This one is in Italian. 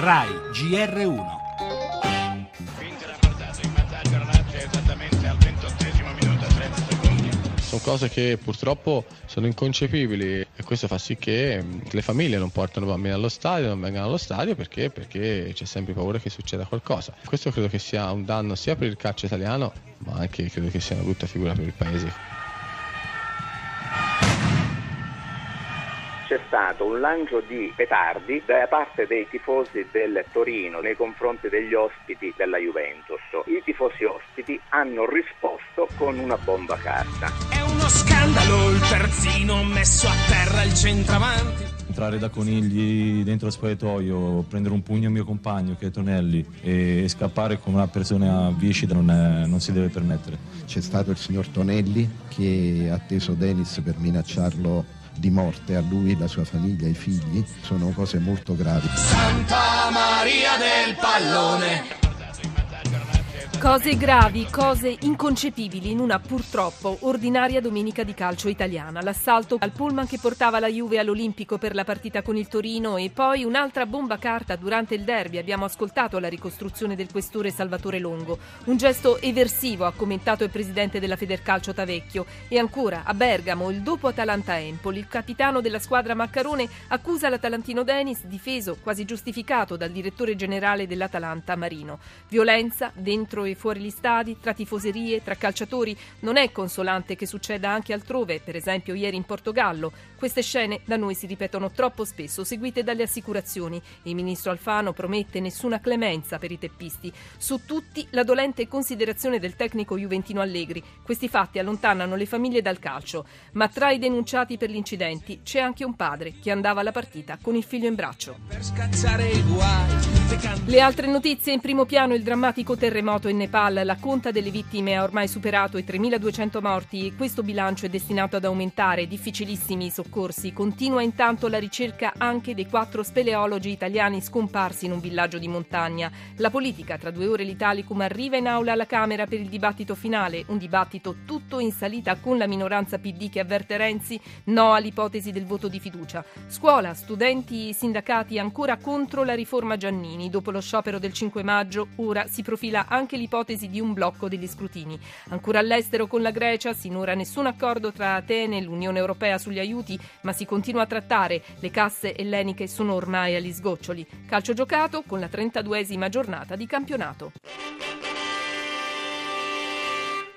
RAI GR1 Vince la partita in vantaggio la Lazio esattamente al 28 minuto e 30 secondi. Sono cose che purtroppo sono inconcepibili e questo fa sì che mh, le famiglie non portano bambini allo stadio, non vengano allo stadio perché? Perché c'è sempre paura che succeda qualcosa. Questo credo che sia un danno sia per il calcio italiano, ma anche credo che sia una brutta figura per il paese. C'è stato un lancio di petardi da parte dei tifosi del Torino nei confronti degli ospiti della Juventus. I tifosi ospiti hanno risposto con una bomba carta. È uno scandalo il terzino messo a terra il centravanti. entrare da conigli dentro lo spogliatoio, prendere un pugno al mio compagno che è Tonelli e, e scappare come una persona viscida non, è- non si deve permettere. C'è stato il signor Tonelli che ha atteso Denis per minacciarlo di morte a lui, la sua famiglia, i figli. Sono cose molto gravi. Santa Maria del Pallone. Cose gravi, cose inconcepibili in una purtroppo ordinaria domenica di calcio italiana. L'assalto al pullman che portava la Juve all'Olimpico per la partita con il Torino e poi un'altra bomba carta durante il derby. Abbiamo ascoltato la ricostruzione del questore Salvatore Longo. Un gesto eversivo, ha commentato il presidente della Federcalcio Tavecchio. E ancora, a Bergamo, il dopo Atalanta-Empoli, il capitano della squadra Maccarone accusa l'Atalantino Denis, difeso, quasi giustificato dal direttore generale dell'Atalanta Marino. Violenza dentro e fuori gli stadi, tra tifoserie, tra calciatori. Non è consolante che succeda anche altrove, per esempio ieri in Portogallo. Queste scene da noi si ripetono troppo spesso, seguite dalle assicurazioni. Il ministro Alfano promette nessuna clemenza per i teppisti. Su tutti la dolente considerazione del tecnico juventino Allegri. Questi fatti allontanano le famiglie dal calcio. Ma tra i denunciati per gli incidenti c'è anche un padre che andava alla partita con il figlio in braccio. Le altre notizie in primo piano il drammatico terremoto in Nepal, la conta delle vittime ha ormai superato i 3.200 morti e questo bilancio è destinato ad aumentare, difficilissimi i soccorsi. Continua intanto la ricerca anche dei quattro speleologi italiani scomparsi in un villaggio di montagna. La politica tra due ore l'Italicum arriva in aula alla Camera per il dibattito finale, un dibattito tutto in salita con la minoranza PD che avverte Renzi no all'ipotesi del voto di fiducia. Scuola, studenti, sindacati ancora contro la riforma Giannini. Dopo lo sciopero del 5 maggio, ora si profila anche l'ipotesi di un blocco degli scrutini. Ancora all'estero con la Grecia, sinora nessun accordo tra Atene e l'Unione Europea sugli aiuti, ma si continua a trattare. Le casse elleniche sono ormai agli sgoccioli. Calcio giocato con la 32esima giornata di campionato.